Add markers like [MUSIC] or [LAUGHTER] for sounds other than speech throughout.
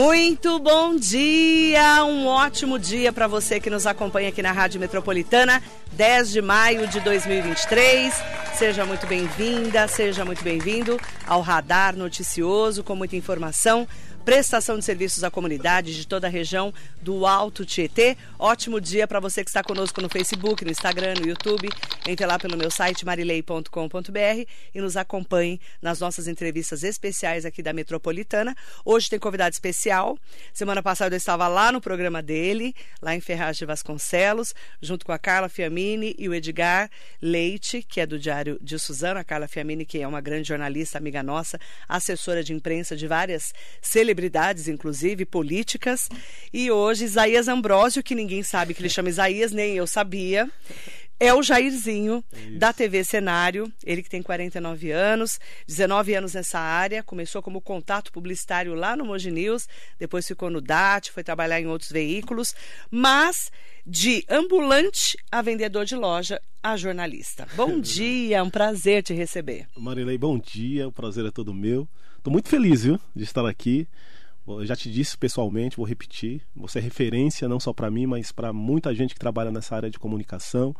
Muito bom dia, um ótimo dia para você que nos acompanha aqui na Rádio Metropolitana, 10 de maio de 2023. Seja muito bem-vinda, seja muito bem-vindo ao Radar Noticioso com muita informação prestação de serviços à comunidade de toda a região do Alto Tietê. Ótimo dia para você que está conosco no Facebook, no Instagram, no YouTube. Entre lá pelo meu site marilei.com.br e nos acompanhe nas nossas entrevistas especiais aqui da Metropolitana. Hoje tem convidado especial. Semana passada eu estava lá no programa dele, lá em Ferraz de Vasconcelos, junto com a Carla Fiamini e o Edgar Leite, que é do Diário de Suzano. A Carla Fiamini, que é uma grande jornalista, amiga nossa, assessora de imprensa de várias celebridades celebridades, inclusive, políticas. E hoje, Isaías Ambrósio, que ninguém sabe que ele chama Isaías, nem eu sabia. É o Jairzinho, da TV Cenário, ele que tem 49 anos, 19 anos nessa área, começou como contato publicitário lá no Mogi News, depois ficou no DAT, foi trabalhar em outros veículos, mas de ambulante a vendedor de loja a jornalista. Bom [LAUGHS] dia, é um prazer te receber. Marilei, bom dia, o prazer é todo meu. Estou muito feliz, viu, de estar aqui. Eu já te disse pessoalmente, vou repetir. Você é referência não só para mim, mas para muita gente que trabalha nessa área de comunicação.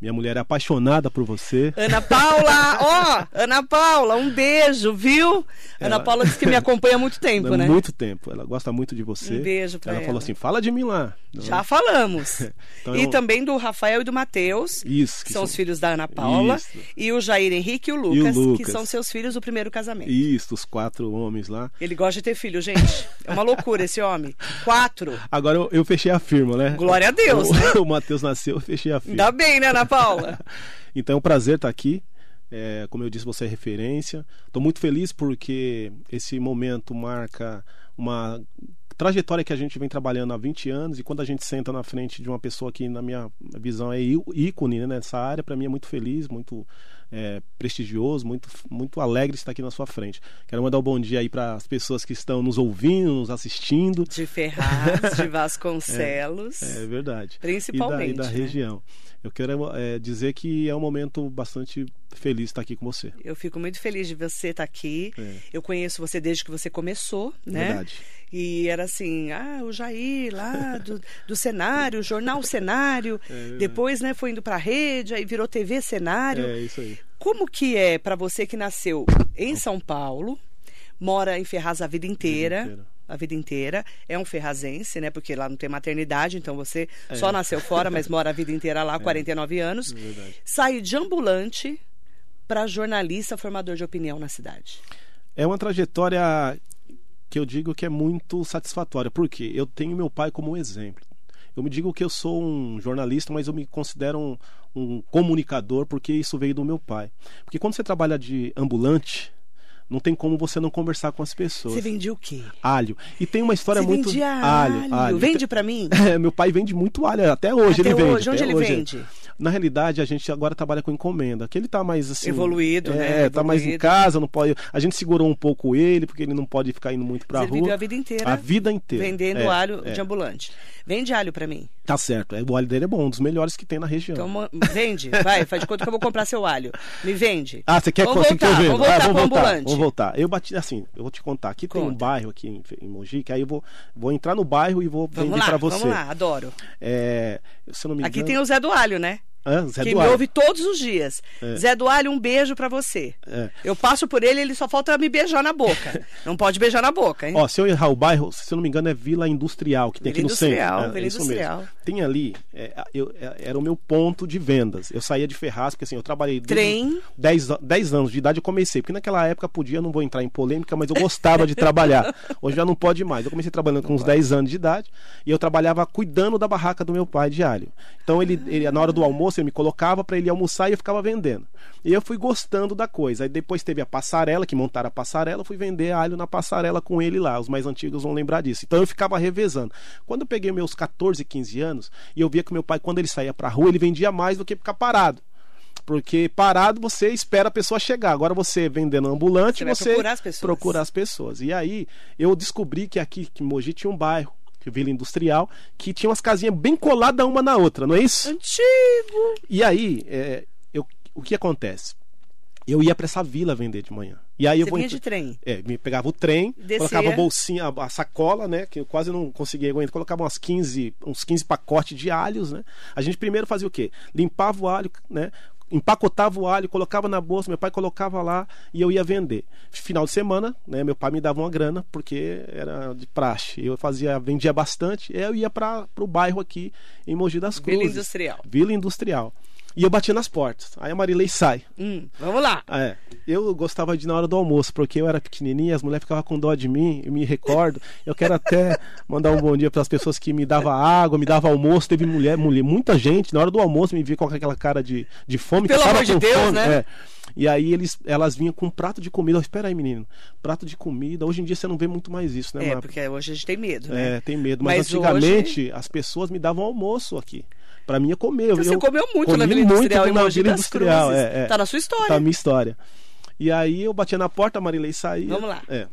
Minha mulher é apaixonada por você. Ana Paula, ó, oh, Ana Paula, um beijo, viu? Ela... Ana Paula disse que me acompanha há muito [LAUGHS] tempo, né? Muito tempo. Ela gosta muito de você. Um beijo pra ela. Ela falou assim: fala de mim lá. Já falamos. [LAUGHS] então, e eu... também do Rafael e do Matheus, Isso, que são, são, os filhos da Ana Paula. Isso. E o Jair Henrique e o, Lucas, e o Lucas, que são seus filhos do primeiro casamento. Isso, os quatro homens lá. Ele gosta de ter filho, gente. É uma loucura esse homem. Quatro. Agora eu, eu fechei a firma, né? Glória a Deus, o, né? [LAUGHS] O Matheus nasceu, eu fechei a firma. Ainda bem, né, Ana Paula? [LAUGHS] Então é um prazer estar aqui. É, como eu disse, você é referência. Estou muito feliz porque esse momento marca uma trajetória que a gente vem trabalhando há 20 anos e quando a gente senta na frente de uma pessoa que, na minha visão, é ícone né, nessa área, para mim é muito feliz, muito é, prestigioso, muito, muito alegre estar aqui na sua frente. Quero mandar um bom dia aí para as pessoas que estão nos ouvindo, nos assistindo. De Ferraz, de [LAUGHS] Vasconcelos. É, é verdade. Principalmente. E da, e da né? região. Eu quero é, dizer que é um momento bastante feliz estar aqui com você. Eu fico muito feliz de você estar aqui. É. Eu conheço você desde que você começou, né? Verdade. E era assim, ah, o Jair lá [LAUGHS] do, do cenário, jornal cenário. É, depois, né, foi indo para a rede, aí virou TV cenário. É isso aí. Como que é para você que nasceu em São Paulo, mora em Ferraz a vida inteira, vida inteira. A vida inteira, é um ferrazense, né? Porque lá não tem maternidade, então você é. só nasceu fora, mas mora a vida inteira lá, [LAUGHS] é. 49 anos. É sai de ambulante para jornalista formador de opinião na cidade. É uma trajetória que eu digo que é muito satisfatória, porque eu tenho meu pai como exemplo. Eu me digo que eu sou um jornalista, mas eu me considero um, um comunicador porque isso veio do meu pai. Porque quando você trabalha de ambulante, não tem como você não conversar com as pessoas. Você vendia o quê? Alho. E tem uma história você muito. Vendia alho, alho. Vende para mim? [LAUGHS] É, meu pai vende muito alho, até hoje até ele hoje. vende. Onde ele hoje. vende? Na realidade, a gente agora trabalha com encomenda, que ele tá mais assim. Evoluído, é, né? É, Evoluído. tá mais em casa, não pode. A gente segurou um pouco ele, porque ele não pode ficar indo muito pra Mas rua. Ele viveu a vida inteira. A vida inteira. Vendendo é, alho é. de ambulante. Vende alho para mim. Tá certo. O alho dele é bom, um dos melhores que tem na região. Então vende, vai, faz de conta que eu vou comprar seu alho. Me vende. Ah, você quer vamos voltar, voltar, vamos voltar ah, vamos pro voltar, ambulante. Vamos voltar. Eu bati assim, eu vou te contar. Aqui Conta. tem um bairro aqui em, em Mogi, que aí eu vou, vou entrar no bairro e vou vamos vender para você. Vamos lá, adoro. É, se não me Aqui engano... tem o Zé do Alho, né? Ah, Zé que me ouve todos os dias. É. Zé do Alho, um beijo pra você. É. Eu passo por ele, ele só falta me beijar na boca. [LAUGHS] Não pode beijar na boca, hein? Ó, se eu errar o bairro, se eu não me engano, é Vila Industrial, que tem Vila aqui no centro. Industrial, É, Vila é isso Industrial. Tem ali, é, eu- é, era o meu ponto de vendas. Eu saía de Ferraz, porque assim, eu trabalhei Trem. 10, a- 10 anos de idade, eu comecei. Porque naquela época podia, não vou entrar em polêmica, mas eu gostava de trabalhar. [LAUGHS] Hoje já não pode mais. Eu comecei trabalhando com uns 10 anos de idade e eu trabalhava cuidando da barraca do meu pai alho. Então ele, ele na hora do almoço, ele me colocava para ele almoçar e eu ficava vendendo. E eu fui gostando da coisa. Aí depois teve a passarela, que montaram a passarela, eu fui vender alho na passarela com ele lá. Os mais antigos vão lembrar disso. Então eu ficava revezando. Quando eu peguei meus 14, 15 anos, e eu via que meu pai, quando ele saía pra rua, ele vendia mais do que ficar parado. Porque parado você espera a pessoa chegar. Agora você vendendo ambulante, Você você procurar as pessoas. procura as pessoas. E aí eu descobri que aqui que Mogi tinha um bairro, que Vila Industrial, que tinha umas casinhas bem coladas uma na outra, não é isso? Antigo. E aí, é, eu, o que acontece? eu ia para essa vila vender de manhã. E aí Você eu vou vinha de trem. É, me pegava o trem, Descia. colocava a bolsinha, a, a sacola, né, que eu quase não conseguia aguentar, colocava umas 15, uns 15 pacotes de alhos, né? A gente primeiro fazia o quê? Limpava o alho, né? Empacotava o alho, colocava na bolsa, meu pai colocava lá e eu ia vender. Final de semana, né, meu pai me dava uma grana porque era de praxe. Eu fazia, vendia bastante, eu ia para o bairro aqui em Mogi das Vila Cruzes. Industrial. Vila Industrial. E eu batia nas portas. Aí a Marilei sai. Hum, vamos lá. É, eu gostava de ir na hora do almoço, porque eu era pequenininha, as mulheres ficavam com dó de mim, eu me recordo. Eu quero até mandar um bom dia para as pessoas que me davam água, me davam almoço. Teve mulher, mulher, muita gente, na hora do almoço me via com aquela cara de, de fome. Pelo amor de Deus, fome, né? é. E aí eles, elas vinham com um prato de comida. Espera aí, menino. Prato de comida. Hoje em dia você não vê muito mais isso, né, É, Mar? porque hoje a gente tem medo, né? É, tem medo. Mas, Mas antigamente as pessoas me davam almoço aqui. Pra mim é comer. Então você eu comeu muito na Vila Industrial muito na Vila Industrial. Cruzes. É, é. Tá na sua história. Tá a minha história. E aí eu batia na porta, a Marilei saía. Vamos lá. É.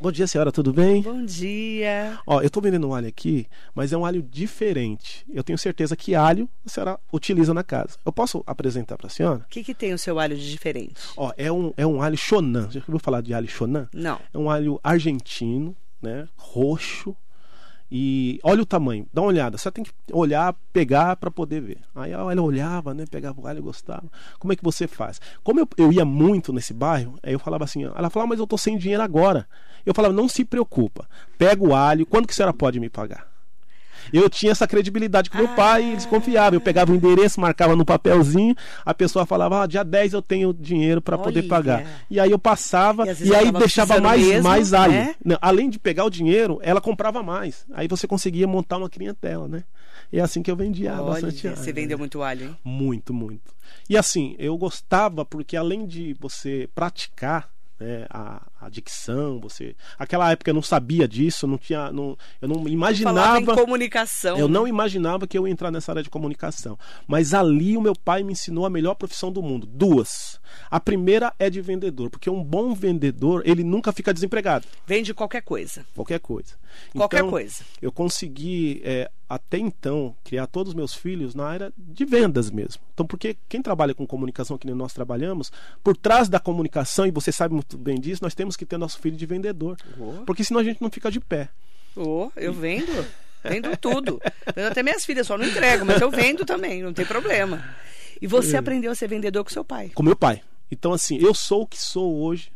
Bom dia, senhora, tudo bem? Bom dia. Ó, eu tô vendendo um alho aqui, mas é um alho diferente. Eu tenho certeza que alho a senhora utiliza na casa. Eu posso apresentar pra senhora? O que, que tem o seu alho de diferente? Ó, é um, é um alho Shonan. Já ouviu falar de alho Shonan? Não. É um alho argentino, né? Roxo. E olha o tamanho, dá uma olhada. Você tem que olhar, pegar para poder ver. Aí ela olhava, né? Pegava o alho, gostava. Como é que você faz? Como eu, eu ia muito nesse bairro, aí eu falava assim, ela falava, mas eu tô sem dinheiro agora. Eu falava, não se preocupa, pega o alho, quando que a senhora pode me pagar? Eu tinha essa credibilidade com meu pai, eles confiavam. Eu pegava o endereço, marcava no papelzinho, a pessoa falava, ah, dia 10 eu tenho dinheiro para poder pagar. E aí eu passava, E e aí deixava mais, mesmo, mais alho. né? Não, além de pegar o dinheiro, ela comprava mais. Aí você conseguia montar uma clientela, né? E é assim que eu vendia Olha, bastante alho. você né? vendeu muito alho, hein? Muito, muito. E assim, eu gostava porque além de você praticar né, a, a dicção, você. Aquela época eu não sabia disso, não tinha. Não, eu não imaginava. comunicação. Eu não imaginava que eu ia entrar nessa área de comunicação. Mas ali o meu pai me ensinou a melhor profissão do mundo. Duas. A primeira é de vendedor, porque um bom vendedor, ele nunca fica desempregado. Vende qualquer coisa. Qualquer coisa. Qualquer Então, coisa. Eu consegui, é, até então, criar todos os meus filhos na área de vendas mesmo. Então, porque quem trabalha com comunicação, que nem nós trabalhamos, por trás da comunicação, e você sabe muito bem disso, nós temos que ter nosso filho de vendedor. Oh. Porque senão a gente não fica de pé. Ô, eu vendo. Vendo tudo. Vendo até minhas filhas, só não entrego, mas eu vendo também, não tem problema. E você aprendeu a ser vendedor com seu pai. Com meu pai. Então, assim, eu sou o que sou hoje.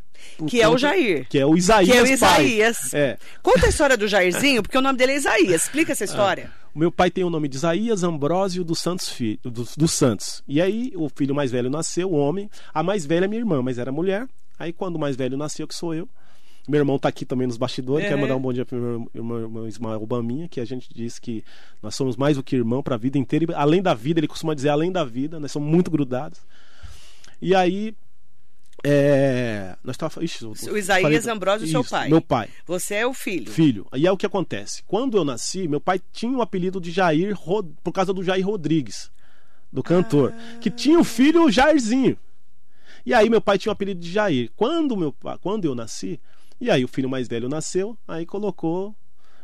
Que é o Jair. Que é o Isaías. Que é o. Isaías. É. Conta a história do Jairzinho, porque o nome dele é Isaías. Explica essa história. O meu pai tem o nome de Isaías Ambrósio dos Santos, filho, dos, dos Santos. E aí o filho mais velho nasceu, o homem. A mais velha é minha irmã, mas era mulher. Aí quando o mais velho nasceu, que sou eu. Meu irmão tá aqui também nos bastidores. É. Quero mandar um bom dia pro meu irmão, irmão Ismael Baminha, que a gente diz que nós somos mais do que irmão para a vida inteira. E além da vida, ele costuma dizer além da vida, nós somos muito grudados. E aí. É, nós tava, ixi, O Isaías Ambrósio, seu Isso, pai. Meu pai Você é o filho. filho. E é o que acontece. Quando eu nasci, meu pai tinha o apelido de Jair Rod- por causa do Jair Rodrigues, do cantor, que tinha o filho Jairzinho. E aí meu pai tinha o apelido de Jair. Quando meu quando eu nasci, e aí o filho mais velho nasceu, aí colocou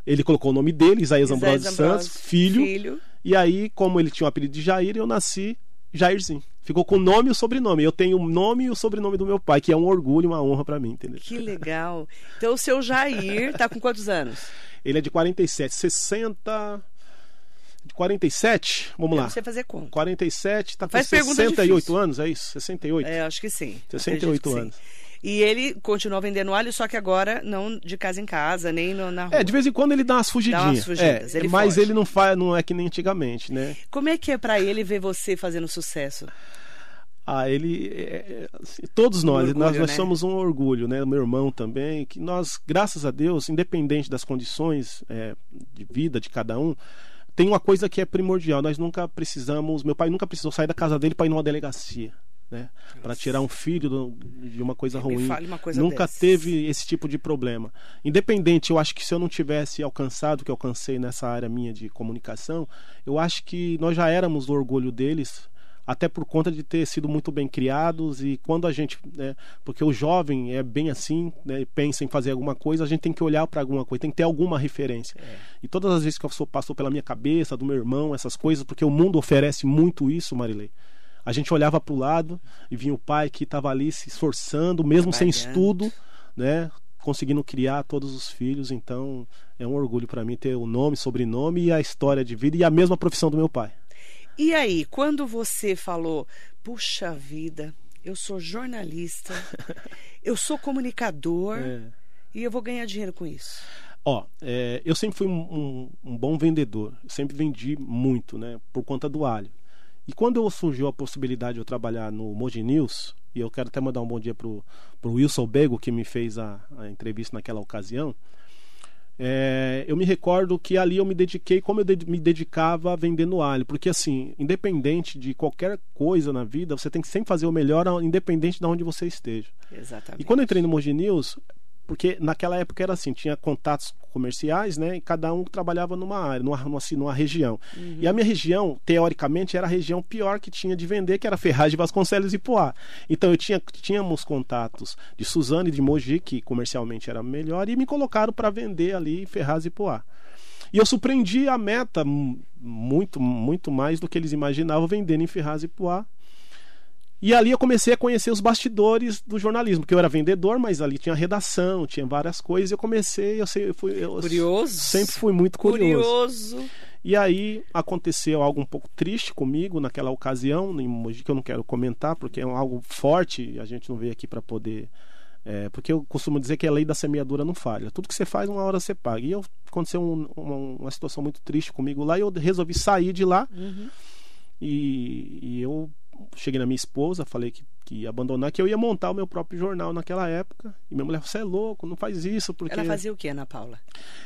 ele colocou o nome dele, Isaías Ambrosio Isaías Santos, filho. filho. E aí, como ele tinha o apelido de Jair, eu nasci Jairzinho. Ficou com o nome e o sobrenome. Eu tenho o nome e o sobrenome do meu pai, que é um orgulho, uma honra pra mim, entendeu? Que legal. Então o seu Jair tá com quantos anos? Ele é de 47, 60. De 47? Vamos Eu lá. sei fazer conta. 47, tá com Faz pergunta 68 difícil. anos, é isso? 68? É, acho que sim. 68 Acredito que sim. E ele continua vendendo alho, só que agora não de casa em casa, nem no- na rua. É, de vez em quando ele dá umas fugidinhas. Dá umas fugidas, é, ele mas foge. ele não faz, não é que nem antigamente, né? Como é que é pra ele ver você fazendo sucesso? Ah, ele. é, é, assim, todos nós, orgulho, nós, nós né? somos um orgulho, né? O meu irmão também, que nós, graças a Deus, independente das condições é, de vida de cada um, tem uma coisa que é primordial. Nós nunca precisamos. Meu pai nunca precisou sair da casa dele para ir numa delegacia. Né? Para tirar um filho do- de uma coisa ruim. uma coisa Nunca dessas. teve esse tipo de problema. Independente, eu acho que se eu não tivesse alcançado o que alcancei nessa área minha de comunicação, eu acho que nós já éramos o orgulho deles, até por conta de ter sido muito bem criados e quando a gente, né, porque o jovem é bem assim, né, pensa em fazer alguma coisa, a gente tem que olhar para alguma coisa, tem que ter alguma referência. E todas as vezes que eu sou- passou pela minha cabeça, do meu irmão, essas coisas, porque o mundo oferece muito isso, Marilei. A gente olhava para o lado e vinha o pai que estava ali se esforçando, mesmo sem estudo, né? Conseguindo criar todos os filhos. Então é um orgulho para mim ter o nome, sobrenome e a história de vida e a mesma profissão do meu pai. E aí, quando você falou, puxa vida, eu sou jornalista, [LAUGHS] eu sou comunicador é. e eu vou ganhar dinheiro com isso. Ó, é, eu sempre fui um, um, um, bom vendedor, sempre vendi muito, né, por conta do alho. E quando surgiu a possibilidade de eu trabalhar no Moji News, e eu quero até mandar um bom dia pro, pro Wilson Bego, que me fez a, a entrevista naquela ocasião, é, eu me recordo que ali eu me dediquei como eu de, me dedicava vendendo alho. Porque, assim, independente de qualquer coisa na vida, você tem que sempre fazer o melhor, independente de onde você esteja. Exatamente. E quando eu entrei no Moji News, porque naquela época era assim, tinha contatos comerciais, né? E cada um trabalhava numa área, numa, numa, assim, numa região. Uhum. E a minha região, teoricamente, era a região pior que tinha de vender, que era Ferraz de Vasconcelos e Poá. Então eu tinha, tínhamos contatos de Suzano e de Mogi, que comercialmente era melhor, e me colocaram para vender ali Ferraz e Poá. E eu surpreendi a meta muito, muito mais do que eles imaginavam vendendo em Ferraz e Poá. E ali eu comecei a conhecer os bastidores do jornalismo, que eu era vendedor, mas ali tinha redação, tinha várias coisas. E eu comecei, eu, sei, eu fui, eu curioso. sempre fui muito curioso. Curioso. E aí aconteceu algo um pouco triste comigo naquela ocasião, que eu não quero comentar, porque é algo forte, a gente não veio aqui para poder. É, porque eu costumo dizer que a lei da semeadura não falha. Tudo que você faz, uma hora você paga. E eu, aconteceu um, uma, uma, situação muito triste comigo lá e eu resolvi sair de lá. Uhum. E, e eu cheguei na minha esposa, falei que, que ia abandonar, que eu ia montar o meu próprio jornal naquela época. E minha mulher, você é louco, não faz isso. porque Ela fazia o que, Ana Paula?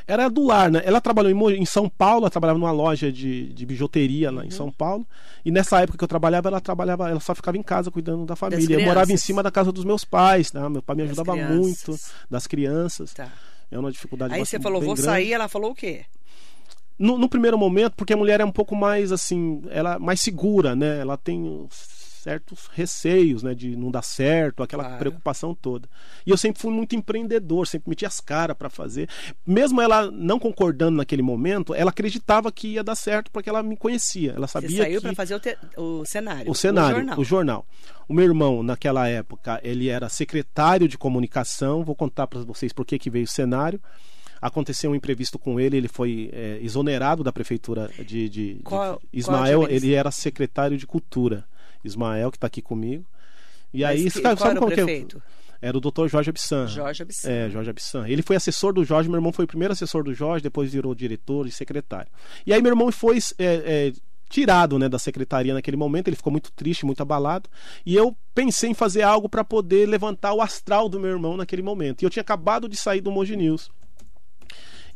Era do lar, né? Ela trabalhou em, em São Paulo, ela trabalhava numa loja de, de bijuteria lá uhum. em São Paulo. E nessa época que eu trabalhava, ela trabalhava, ela só ficava em casa cuidando da família. Eu morava em cima da casa dos meus pais, né? Meu pai me ajudava muito, das crianças. Tá. É uma dificuldade Aí você falou, vou grande. sair, ela falou o quê? No, no, primeiro momento, porque a mulher é um pouco mais assim, ela é mais segura, né? Ela tem certos receios, né, de não dar certo, aquela claro. preocupação toda. E eu sempre fui muito empreendedor, sempre meti as caras para fazer. Mesmo ela não concordando naquele momento, ela acreditava que ia dar certo porque ela me conhecia. Ela sabia Você saiu que... para fazer o, te... o, cenário. O cenário, o jornal. o jornal. O meu irmão, naquela época, ele era secretário de comunicação. Vou contar para vocês por que, que veio o cenário aconteceu um imprevisto com ele, ele foi é, exonerado da prefeitura de, de, qual, de Ismael, qual ele era secretário de cultura. Ismael, que está aqui comigo. E Mas aí, que, sabe, sabe qual era o prefeito? Era o doutor Jorge Abissan. Jorge Abissan. É, Jorge Abissan. Ele foi assessor do Jorge, meu irmão foi o primeiro assessor do Jorge, depois virou diretor e secretário. E aí meu irmão foi é, é, tirado né, da secretaria naquele momento, ele ficou muito triste, muito abalado. E eu pensei em fazer algo para poder levantar o astral do meu irmão naquele momento. E eu tinha acabado de sair do Moji News.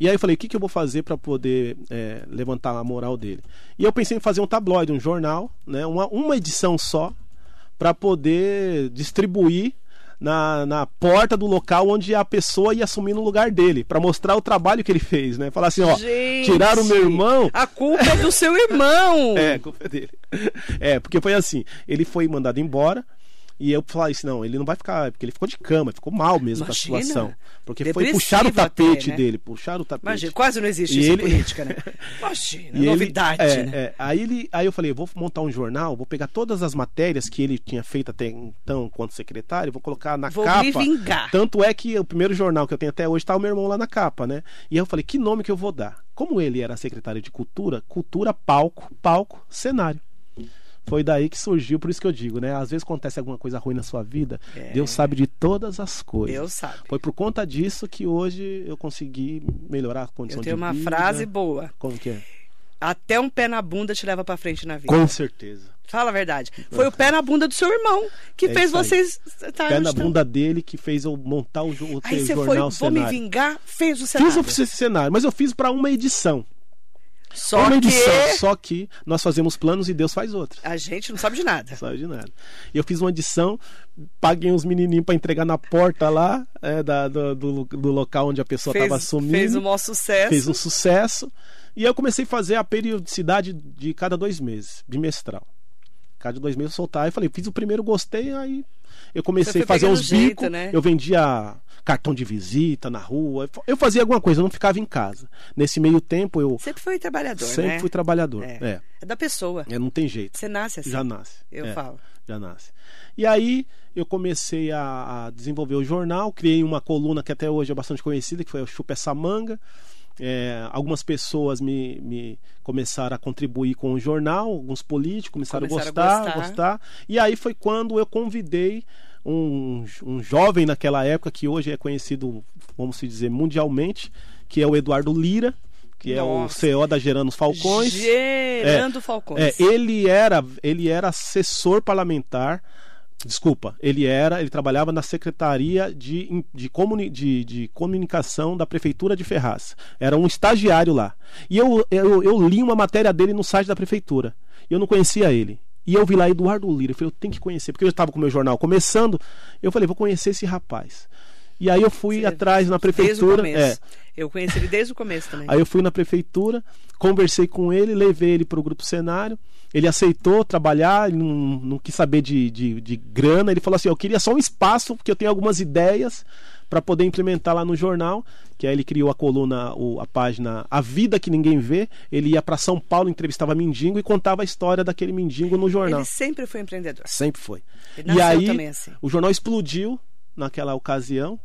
E aí eu falei, o que, que eu vou fazer para poder é, levantar a moral dele? E eu pensei em fazer um tabloide, um jornal, né, uma, uma edição só, para poder distribuir na, na porta do local onde a pessoa ia assumir no lugar dele, para mostrar o trabalho que ele fez, né? Falar assim, ó, Gente, tiraram o meu irmão. A culpa é do seu irmão. [LAUGHS] é, a culpa é dele. É, porque foi assim, ele foi mandado embora, e eu falei assim, não, ele não vai ficar, porque ele ficou de cama, ficou mal mesmo com a situação. Porque Depressivo foi puxar o tapete até, né? dele, puxar o tapete. Imagina, quase não existe e isso ele... política, né? [LAUGHS] Imagina, e novidade, ele, é, né? É, aí, ele, aí eu falei, vou montar um jornal, vou pegar todas as matérias que ele tinha feito até então, quanto secretário, vou colocar na vou capa. Me vingar. Tanto é que o primeiro jornal que eu tenho até hoje está o meu irmão lá na capa, né? E aí eu falei, que nome que eu vou dar? Como ele era secretário de cultura, cultura, palco, palco, cenário. Foi daí que surgiu, por isso que eu digo, né? Às vezes acontece alguma coisa ruim na sua vida, é. Deus sabe de todas as coisas. Deus sabe. Foi por conta disso que hoje eu consegui melhorar a condição de vida. Eu tenho uma frase boa. Como que é? Até um pé na bunda te leva para frente na vida. Com certeza. Fala a verdade. Foi o pé na bunda do seu irmão que é fez vocês. Tá, pé na bunda dele que fez eu montar o, o Aí você jornal foi, Vou me vingar, fez o cenário. Fiz o cenário, mas eu fiz para uma edição. Só edição, que... só que nós fazemos planos e Deus faz outros. A gente não sabe de nada. Não sabe de nada. Eu fiz uma edição, paguei uns menininhos para entregar na porta lá é, da, do, do, do, local onde a pessoa estava assumindo. Fez um maior sucesso. Fez um sucesso. E eu comecei a fazer a periodicidade de cada dois meses, bimestral. Cada dois meses eu soltar. e falei, fiz o primeiro, gostei, aí eu comecei a fazer uns bicos. Né? Eu vendia cartão de visita na rua. Eu fazia alguma coisa, eu não ficava em casa. Nesse meio tempo eu. Sempre foi trabalhador, sempre né? fui trabalhador. É. É. É da pessoa. É, não tem jeito. Você nasce assim. Já nasce. Eu É, falo. Já nasce. E aí eu comecei a, a desenvolver o jornal, criei uma coluna que até hoje é bastante conhecida, que foi o Chupa Essa Manga. É, algumas pessoas me, me começaram a contribuir com o jornal, alguns políticos começaram, Começaram a a gostar, gostar. gostar. E aí foi quando eu convidei um, um jovem naquela época, que hoje é conhecido, vamos se dizer, mundialmente, que é o Eduardo Lira, que Nossa. é o CO da Geranos Falcões. Gerando Falcões. É, ele era, ele era assessor parlamentar. Desculpa, ele era, ele trabalhava na Secretaria de, de, comuni, de, de Comunicação da Prefeitura de Ferraz. Era um estagiário lá. E eu, eu, eu li uma matéria dele no site da Prefeitura. Eu não conhecia ele. E eu vi lá Eduardo Lira. Eu falei, eu tenho que conhecer, porque eu estava com o meu jornal começando. Eu falei, vou conhecer esse rapaz. E aí eu fui Você- atrás na Desde o prefeitura. É, começo. Eu conheci ele desde o começo também. Aí eu fui na prefeitura, conversei com ele, levei ele para o grupo cenário. Ele aceitou trabalhar, não, não quis saber de, de, de grana. Ele falou assim: Eu queria só um espaço, porque eu tenho algumas ideias para poder implementar lá no jornal. Que aí ele criou a coluna, o- a página A Vida Que Ninguém Vê. Ele ia para São Paulo, entrevistava mendigo e contava a história daquele mendigo no jornal. Ele sempre foi empreendedor. Sempre foi. E aí, assim. o jornal explodiu naquela ocasião.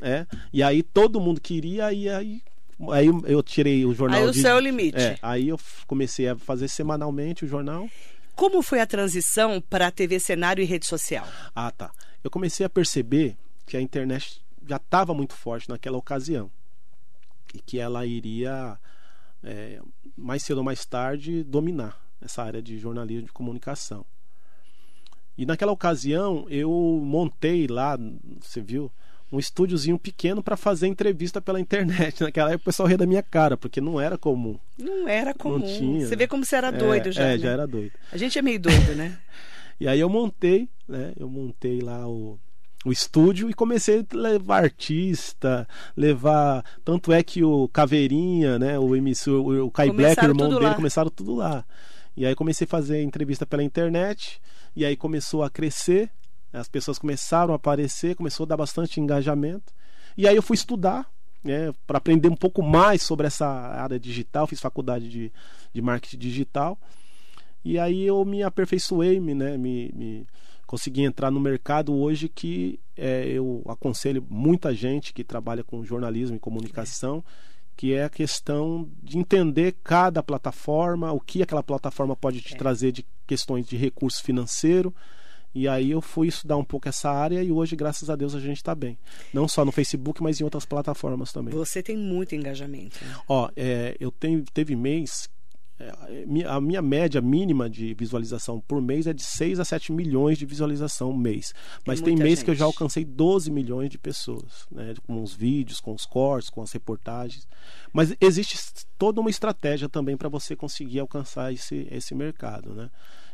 É, e aí todo mundo queria, e aí, aí eu tirei o jornal. Aí o de- céu é o limite. é, aí eu comecei a fazer semanalmente o jornal. Como foi a transição para a TV cenário e rede social? Ah, tá. Eu comecei a perceber que a internet já estava muito forte naquela ocasião. E que ela iria, é, mais cedo ou mais tarde, dominar essa área de jornalismo de comunicação. E naquela ocasião eu montei lá, você viu, um estúdiozinho pequeno para fazer entrevista pela internet. [LAUGHS] Naquela época o pessoal ria da minha cara, porque não era comum. Não era comum. tinha. Você vê como você era doido é, já. É, né? já era doido. A gente é meio doido, né? [LAUGHS] E aí eu montei, né? Eu montei lá o, o estúdio e comecei a levar artista, levar. Tanto é que o Caveirinha, né? O MC, o, Kai Black, o Começaram irmão dele, lá. começaram tudo lá. E aí comecei a fazer entrevista pela internet, e aí começou a crescer, as pessoas começaram a aparecer, começou a dar bastante engajamento. E aí eu fui estudar, né, para aprender um pouco mais sobre essa área digital, fiz faculdade de, de marketing digital. E aí eu me aperfeiçoei, me, né, me, me consegui entrar no mercado hoje que é, eu aconselho muita gente que trabalha com jornalismo e comunicação, que é a questão de entender cada plataforma, o que aquela plataforma pode te É. trazer de questões de recurso financeiro. E aí eu fui estudar um pouco essa área e hoje, graças a Deus, a gente está bem. Não só no Facebook, mas em outras plataformas também. Você tem muito engajamento. né? Ó, é, eu tenho, teve mês. É, a minha média mínima de visualização por mês é de 6 a 7 milhões de visualização mês. Mas tem muita mês que eu já gente. alcancei 12 milhões de pessoas, né? Com os vídeos, com os cortes, com as reportagens. Mas existe toda uma estratégia também para você conseguir alcançar esse, esse mercado, né?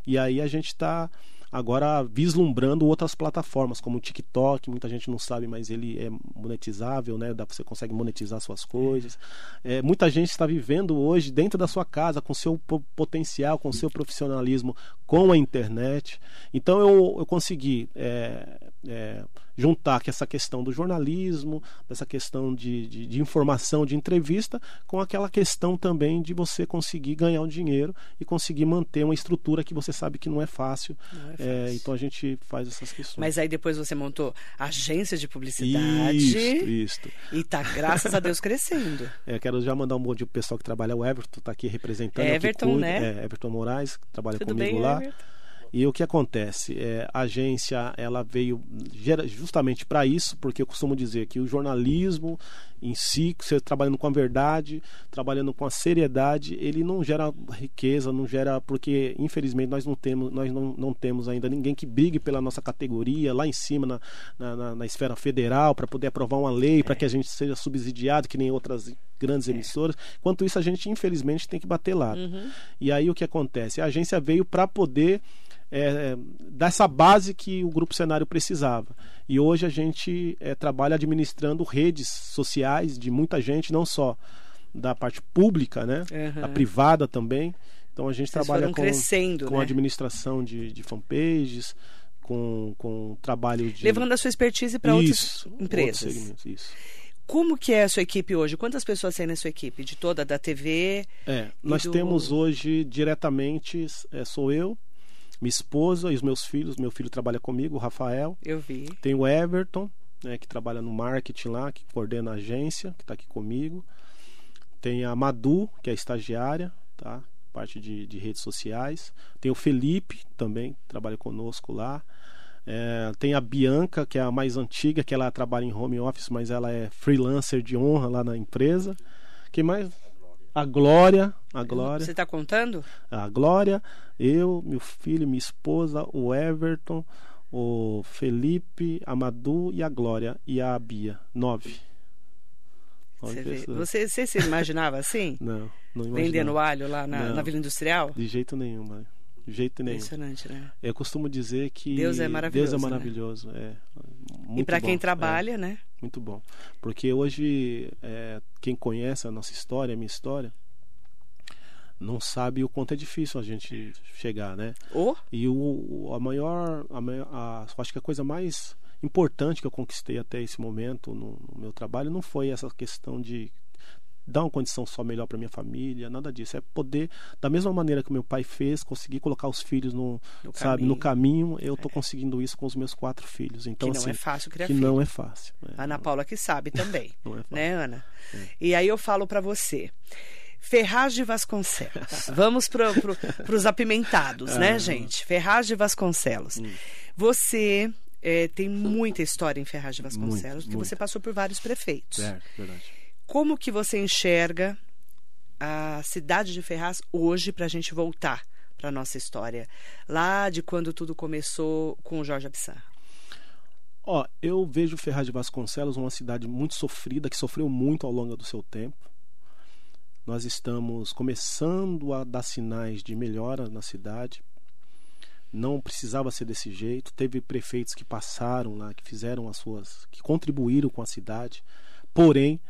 E aí a gente está agora vislumbrando outras plataformas, como o TikTok, muita gente não sabe, mas ele é monetizável, né? Dá, você consegue monetizar suas coisas. É, muita gente está vivendo hoje dentro da sua casa, com seu po- potencial, com seu profissionalismo, com a internet. Então eu, eu consegui é, é, juntar que essa questão do jornalismo, dessa questão de, de, de informação, de entrevista, com aquela questão também de você conseguir ganhar um dinheiro e conseguir manter uma estrutura que você sabe que não é fácil. Não é É, fácil. então a gente faz essas questões. Mas aí depois você montou agência de publicidade Isto, isto. e tá, graças a Deus, crescendo. [LAUGHS] É, quero já mandar um bom dia pro pessoal que trabalha, o Everton tá aqui representando. é Everton, né? É, Everton Moraes, que trabalha Tudo comigo bem, lá. Everton? E o que acontece? É, a agência ela veio justamente para isso, porque eu costumo dizer que o jornalismo em si, você trabalhando com a verdade, trabalhando com a seriedade, ele não gera riqueza, não gera porque infelizmente nós não temos, nós não, não temos ainda ninguém que brigue pela nossa categoria lá em cima na, na, na- esfera federal para poder aprovar uma lei para que a gente seja subsidiado que nem outras grandes emissoras. Enquanto isso a gente infelizmente tem que bater lá. Uhum. E aí o que acontece? A agência veio para poder é, dar essa base que o Grupo Cenário precisava. E hoje a gente é, trabalha administrando redes sociais de muita gente, não só da parte pública, né? Uhum. Da privada também. Então a gente Vocês trabalha com, crescendo, com né? administração de, de fanpages, com, com trabalho de. Levando a sua expertise para outras empresas. Outros isso. Como que é a sua equipe hoje? Quantas pessoas tem na sua equipe? De toda da TV? É, nós do... temos hoje diretamente, é, sou eu, minha esposa e os meus filhos. Meu filho trabalha comigo, o Rafael. Eu vi. Tem o Everton, né, que trabalha no marketing lá, que coordena a agência, que está aqui comigo. Tem a Madu, que é estagiária, tá? Parte de, de redes sociais. Tem o Felipe também, que trabalha conosco lá. É, tem a Bianca, que é a mais antiga, que ela trabalha em home office, mas ela é freelancer de honra lá na empresa. Quem mais? A Glória. A Glória. Você está contando? A Glória, eu, meu filho, minha esposa, o Everton, o Felipe, a Madu e a Glória. E a Bia. Nove. Você, você, você, se imaginava assim? [LAUGHS] não, não imaginava. Vendendo alho lá na, na Vila Industrial? De jeito nenhum, mãe. De jeito nenhum. Impressionante, né? Eu costumo dizer que Deus é maravilhoso. Deus é maravilhoso. Né? É, e para quem trabalha, é, né? Muito bom. Porque hoje, é, quem conhece a nossa história, a minha história, não sabe o quanto é difícil a gente chegar, né? Oh. E o, a maior, a, a, acho que a coisa mais importante que eu conquistei até esse momento no, no meu trabalho não foi essa questão de dar uma condição só melhor para minha família, nada disso. É poder, da mesma maneira que meu pai fez, conseguir colocar os filhos no, no sabe, caminho. no caminho. Eu estou é. conseguindo isso com os meus quatro filhos. Então que não assim, é fácil criar que filho. não é fácil. É, Ana Paula que sabe [LAUGHS] também, não é fácil. né, Ana? É. E aí eu falo para você. Ferraz de Vasconcelos. [LAUGHS] Vamos para pro, os apimentados, né, gente? Ferraz de Vasconcelos. Hum. Você é, tem muita história em Ferraz de Vasconcelos, muito, porque muito. você passou por vários prefeitos. É, verdade. Como que você enxerga a cidade de Ferraz hoje para a gente voltar para nossa história lá de quando tudo começou com o Jorge Abissar? Ó, eu vejo Ferraz de Vasconcelos uma cidade muito sofrida, que sofreu muito ao longo do seu tempo. Nós estamos começando a dar sinais de melhora na cidade. Não precisava ser desse jeito. Teve prefeitos que passaram lá, que fizeram as suas, que contribuíram com a cidade. Porém,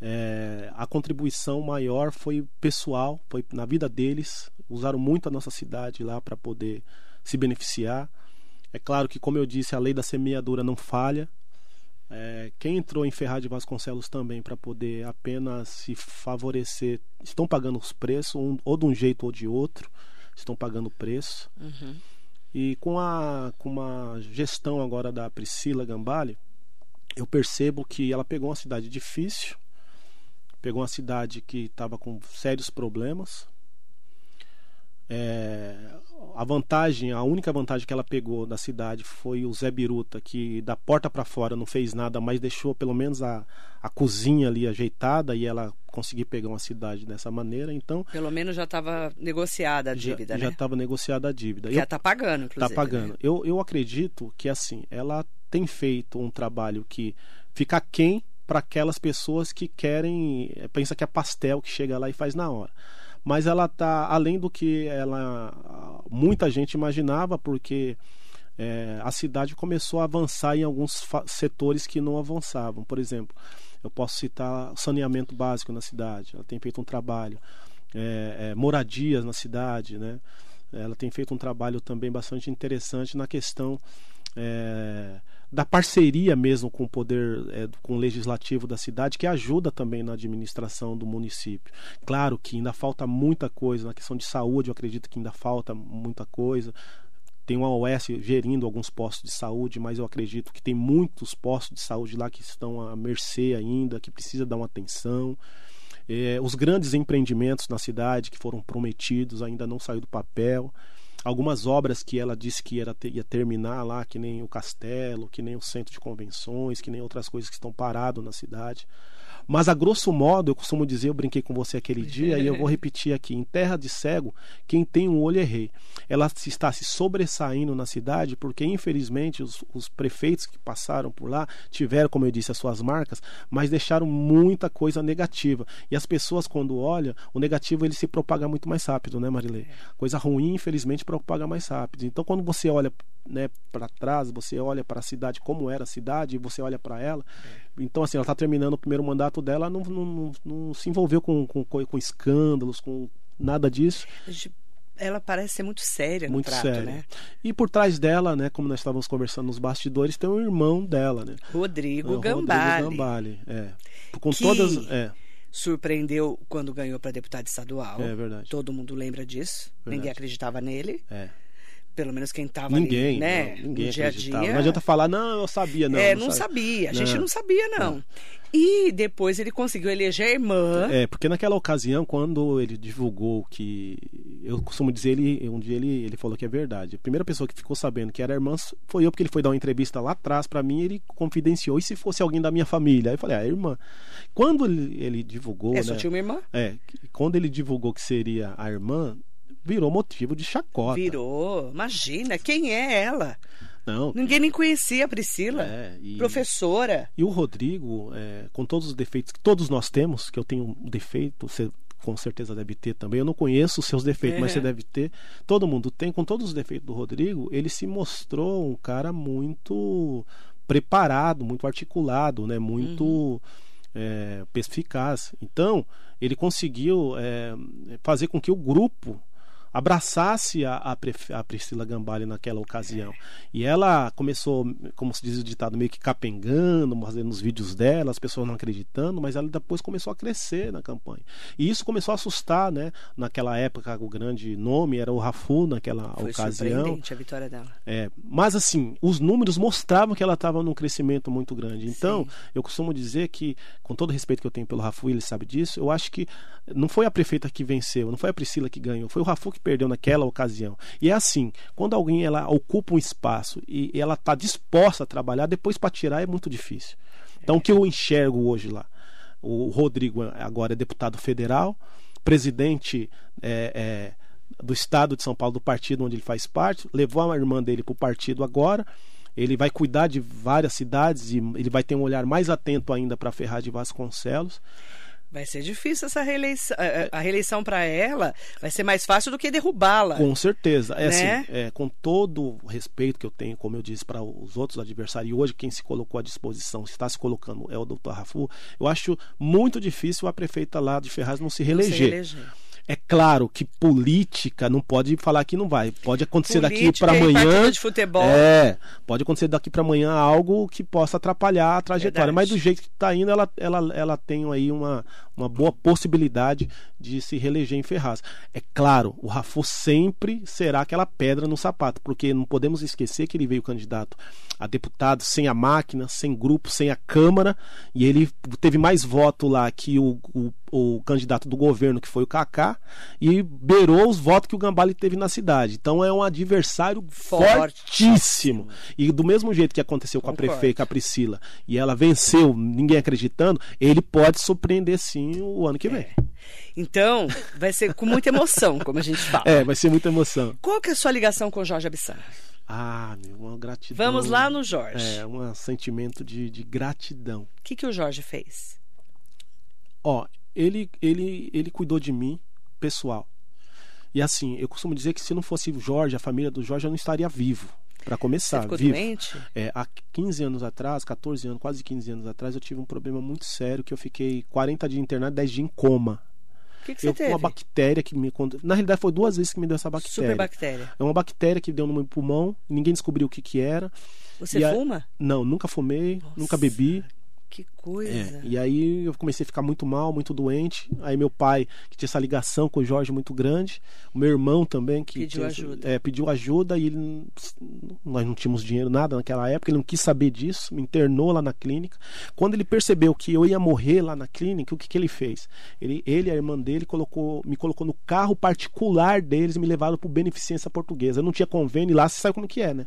é, a contribuição maior foi pessoal, foi na vida deles. Usaram muito a nossa cidade lá para poder se beneficiar. É claro que, como eu disse, a lei da semeadura não falha. É, quem entrou em Ferraz de Vasconcelos também para poder apenas se favorecer, estão pagando os preços, um, ou de um jeito ou de outro, estão pagando o preço. Uhum. E com a, com uma gestão agora da Priscila Gambale, eu percebo que ela pegou uma cidade difícil, Pegou uma cidade que estava com sérios problemas. É, a vantagem, a única vantagem que ela pegou da cidade foi o Zé Biruta, que da porta para fora não fez nada, mas deixou pelo menos a, a cozinha ali ajeitada e ela conseguiu pegar uma cidade dessa maneira. Então, pelo menos já estava negociada a dívida, já, né? Já estava negociada a dívida. Já está pagando, inclusive. Está pagando. Né? Eu, eu acredito que assim, ela tem feito um trabalho que fica quem para aquelas pessoas que querem, eh, pensa que é pastel que chega lá e faz na hora. Mas ela tá além do que ela muita gente imaginava, porque é, a cidade começou a avançar em alguns setores que não avançavam. Por exemplo, eu posso citar saneamento básico na cidade. Ela tem feito um trabalho, é, é, moradias na cidade, né? Ela tem feito um trabalho também bastante interessante na questão da parceria mesmo com o poder, é, com o legislativo da cidade, que ajuda também na administração do município. Claro que ainda falta muita coisa, na questão de saúde, eu acredito que ainda falta muita coisa. Tem uma OS gerindo alguns postos de saúde, mas eu acredito que tem muitos postos de saúde lá que estão à mercê ainda, que precisa dar uma atenção. É, os grandes empreendimentos na cidade que foram prometidos ainda não saiu do papel algumas obras que ela disse que era, ia terminar lá, que nem o castelo, que nem o centro de convenções, que nem outras coisas que estão paradas na cidade. Mas a grosso modo, eu costumo dizer, eu brinquei com você aquele dia e eu vou repetir aqui: em terra de cego, quem tem um olho é rei. Ela está se sobressaindo na cidade porque, infelizmente, os, os prefeitos que passaram por lá tiveram, como eu disse, as suas marcas, mas deixaram muita coisa negativa. E as pessoas, quando olham, o negativo ele se propaga muito mais rápido, né, Marilei? Coisa ruim, infelizmente, propaga mais rápido. Então, quando você olha né, para trás, você olha para a cidade como era a cidade você olha para ela. Então, assim, ela está terminando o primeiro mandato dela, não, não, não, não se envolveu com, com, com escândalos, com nada disso. Ela parece ser muito séria muito no trato, séria. né? E por trás dela, né, como nós estávamos conversando nos bastidores, tem um irmão dela, né? Rodrigo É Gambale. Rodrigo Gambale, é. Com Que- todas, é, Surpreendeu quando ganhou para deputado estadual. é verdade. Todo mundo lembra disso. Ninguém Verdade. acreditava nele. É. Pelo menos quem estava Ninguém, ali, né? não, ninguém no dia a dia. Não adianta falar, não, eu sabia, não. é, não sabia. A gente Não. não sabia, não. E depois ele conseguiu eleger a irmã. É, porque naquela ocasião, quando ele divulgou que. Eu costumo dizer, ele, um dia ele, ele falou que é verdade. A primeira pessoa que ficou sabendo que era irmã foi eu, porque ele foi dar uma entrevista lá atrás pra mim ele confidenciou. E se fosse alguém da minha família? Aí eu falei, ah, é irmã. Quando ele, ele divulgou. É, né, só tinha uma irmã. é, quando ele divulgou que seria a irmã, virou motivo de chacota. Virou. Imagina, quem é ela? Não. Ninguém nem conhecia a Priscila. É, e- Professora. E o Rodrigo, é, com todos os defeitos que todos nós temos, que eu tenho um defeito, você com certeza deve ter também. Eu não conheço os seus defeitos, mas É. você deve ter. Todo mundo tem. Com todos os defeitos do Rodrigo, ele se mostrou um cara muito preparado, muito articulado, né? Muito Uhum. é, perspicaz. Então, ele conseguiu é, fazer com que o grupo abraçasse a, a, a Priscila Gambale naquela ocasião. E ela começou, como se diz o ditado, meio que capengando, fazendo os vídeos dela, as pessoas não acreditando, mas ela depois começou a crescer na campanha. E isso começou a assustar, né? Naquela época, o grande nome era o Rafu, naquela Foi ocasião. surpreendente a vitória dela. É, mas assim, os números mostravam que ela estava num crescimento muito grande. Então, Sim. eu costumo dizer que, com todo o respeito que eu tenho pelo Rafu, ele sabe disso, eu acho que não foi a prefeita que venceu, não foi a Priscila que ganhou, foi o Rafu que perdeu naquela ocasião. E é assim, quando alguém ela ocupa um espaço e ela está disposta a trabalhar, depois para tirar é muito difícil. Então, o que eu enxergo hoje lá? O Rodrigo agora é deputado federal, presidente é, é, do estado de São Paulo, do partido onde ele faz parte, levou a irmã dele para o partido agora. Ele vai cuidar de várias cidades e ele vai ter um olhar mais atento ainda para Ferraz de Vasconcelos. Vai ser difícil essa reeleição. A a reeleição para ela vai ser mais fácil do que derrubá-la. Com certeza. É Né? assim, é, com todo o respeito que eu tenho, como eu disse, para os outros adversários, e hoje quem se colocou à disposição, está se colocando, é o doutor Rafu, eu acho muito difícil a prefeita lá de Ferraz não se Não sei reeleger. É claro que política não pode falar que não vai. Pode acontecer daqui Política para e amanhã. de futebol. É, pode acontecer daqui para amanhã algo que possa atrapalhar a trajetória. Verdade. Mas do jeito que está indo, ela, ela, ela tem aí uma, uma boa possibilidade de se reeleger em Ferraz. É claro, o Rafu sempre será aquela pedra no sapato, porque não podemos esquecer que ele veio candidato a deputado sem a máquina, sem grupo, sem a Câmara, e ele teve mais voto lá que o, o, o candidato do governo, que foi o Kaká, e beirou os votos que o Gambale teve na cidade. Então é um adversário fortíssimo. E do mesmo jeito que aconteceu com a prefeita, a Priscila, e ela venceu, ninguém acreditando, ele pode surpreender sim o ano que vem. Então, vai ser com muita emoção, como a gente fala. É, vai ser muita emoção. Qual que é a sua ligação com o Jorge Abissar? Ah, meu, uma gratidão. Vamos lá no Jorge. É, um sentimento de, de gratidão. O que, que o Jorge fez? Ó, ele, ele, ele cuidou de mim, pessoal. E assim, eu costumo dizer que se não fosse o Jorge, a família do Jorge, eu não estaria vivo. Para Você começar, ficou vivo. doente? É, há 15 anos atrás, 14 anos, quase 15 anos atrás, eu tive um problema muito sério que eu fiquei 40 dias internado, 10 dias em coma. O que, que você Eu, teve? uma bactéria que me. Na realidade, foi duas vezes que me deu essa bactéria. Superbactéria. É uma bactéria que deu no meu pulmão, ninguém descobriu o que, que era. Você E a- fuma? Não, nunca fumei, Nossa, nunca bebi. Que coisa. É, e aí eu comecei a ficar muito mal, muito doente. Aí meu pai, que tinha essa ligação com o Jorge muito grande, o meu irmão também, que Pediu tinha- ajuda. é, pediu ajuda e ele, nós não tínhamos dinheiro, nada naquela época, ele não quis saber disso, me internou lá na clínica. Quando ele percebeu que eu ia morrer lá na clínica, o que, que ele fez? Ele, ele e a irmã dele colocou, me colocou no carro particular deles e me levaram para Beneficência Portuguesa. Eu não tinha convênio, e lá você sabe como que é, né?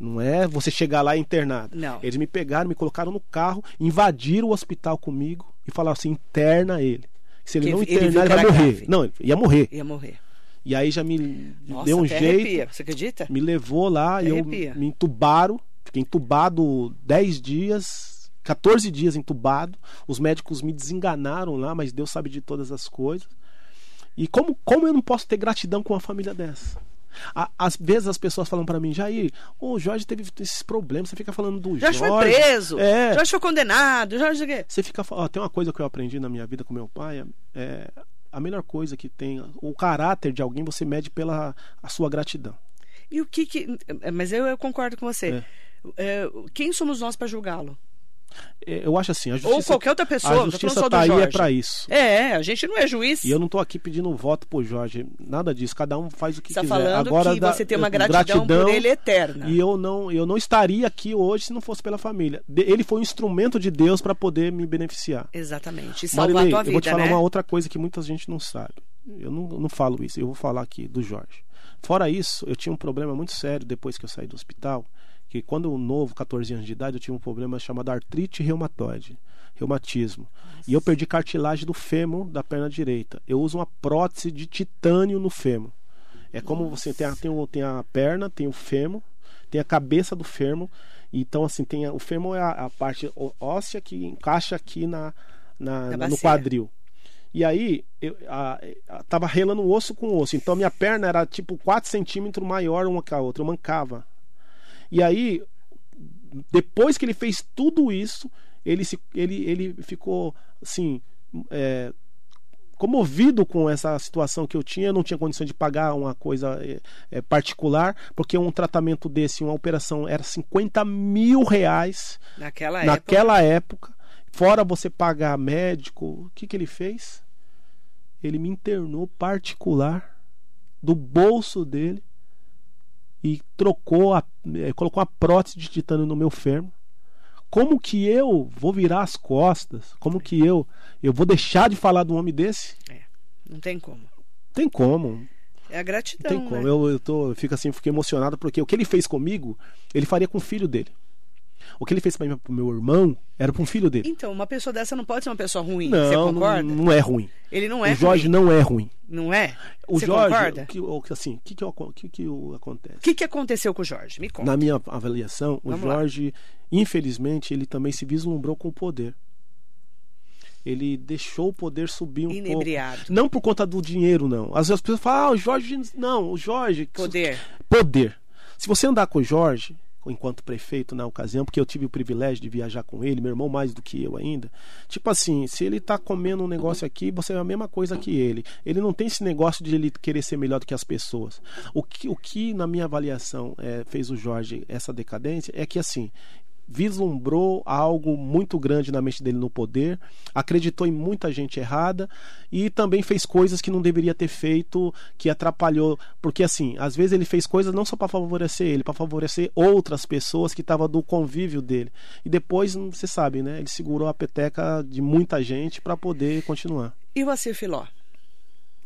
Não é você chegar lá internado. Não. Eles me pegaram, me colocaram no carro, invadiram o hospital comigo e falaram assim: interna ele. Se ele Que não ele internar, que ele vai morrer. grave. Não, ele ia morrer. Ia morrer. E aí já me Nossa, deu um jeito, arrepia. Você acredita? me levou lá Até e eu arrepia. me entubaram. Fiquei entubado 10 dias, 14 dias entubado. Os médicos me desenganaram lá, mas Deus sabe de todas as coisas. E como, como eu não posso ter gratidão com uma família dessa? A- Às vezes as pessoas falam pra mim, Jair, o Jorge teve esses problemas, você fica falando do Jorge Jorge. foi preso. É. Jorge foi condenado. Jorge? Você fica. Ó, tem uma coisa que eu aprendi na minha vida com meu pai. É, a melhor coisa que tem, o caráter de alguém você mede pela a sua gratidão. E o que que. Mas eu, eu concordo com você. É. É, quem somos nós para julgá-lo? É, eu acho assim, a justiça, Ou qualquer outra pessoa, a justiça tá aí é para isso. É, a gente não é juiz. E eu não tô aqui pedindo voto pro Jorge, nada disso, cada um faz o que tá quiser. falando Agora que da, você tem uma gratidão, gratidão, por ele eterna. E eu não, eu não estaria aqui hoje se não fosse pela família. Ele foi um instrumento de Deus para poder me beneficiar. Exatamente. E salvar Marilei, a tua vida, eu vou te falar né? uma outra coisa que muita gente não sabe. Eu não, não falo isso, eu vou falar aqui do Jorge. Fora isso, eu tinha um problema muito sério depois que eu saí do hospital que quando novo, 14 anos de idade, eu tinha um problema chamado artrite reumatoide, reumatismo. Nossa. E eu perdi cartilagem do fêmur da perna direita. Eu uso uma prótese de titânio no fêmur. É como Nossa. você tem a, tem, tem a perna, tem o fêmur, tem a cabeça do fêmur. Então, assim, tem a, o fêmur é a, a, parte óssea que encaixa aqui na, na, na no quadril. E aí, eu a, a, tava relando osso com osso. Então, minha perna era tipo 4 centímetros maior uma que a outra. Eu mancava. E aí, depois que ele fez tudo isso, ele, se, ele, ele ficou assim. É, comovido com essa situação que eu tinha, eu não tinha condição de pagar uma coisa é, é, particular, porque um tratamento desse, uma operação, era 50 mil reais naquela, naquela época. época. Fora você pagar médico, o que, que ele fez? Ele me internou particular do bolso dele e trocou a, eh, colocou a prótese de titânio no meu fêmur. Como que eu vou virar as costas? Como que eu eu vou deixar de falar de um homem desse? É, não tem como. Tem como. É a gratidão. Tem como. Né? Eu, eu, tô, eu fico assim, fiquei emocionado porque o que ele fez comigo, ele faria com o filho dele. O que ele fez para o meu irmão era para um filho dele. Então, uma pessoa dessa não pode ser uma pessoa ruim. Não, Você concorda? Não, não é ruim. Ele não é O Jorge ruim. não é ruim. Não é? O Você Jorge, concorda? que, que, assim, o que, que, que, acontece? O que, que aconteceu com o Jorge? Me conta. Na minha avaliação, o Vamos lá. Jorge, infelizmente, ele também se vislumbrou com o poder. Ele deixou o poder subir um Inebriado. pouco. Não por conta do dinheiro, não. Às vezes as pessoas falam, ah, o Jorge. Não, o Jorge. Poder. Poder. Se você andar com o Jorge, enquanto prefeito na ocasião, porque eu tive o privilégio de viajar com ele, meu irmão mais do que eu ainda. Tipo assim, se ele tá comendo um negócio aqui, você é a mesma coisa que ele. Ele não tem esse negócio de ele querer ser melhor do que as pessoas. O que, o que na minha avaliação, é, fez o Jorge essa decadência é que assim, vislumbrou algo muito grande na mente dele no poder, acreditou em muita gente errada e também fez coisas que não deveria ter feito, que atrapalhou, porque assim, às vezes ele fez coisas não só para favorecer ele, para favorecer outras pessoas que estavam do convívio dele. E depois, você sabe, né, ele segurou a peteca de muita gente para poder continuar. E o Acir Filó?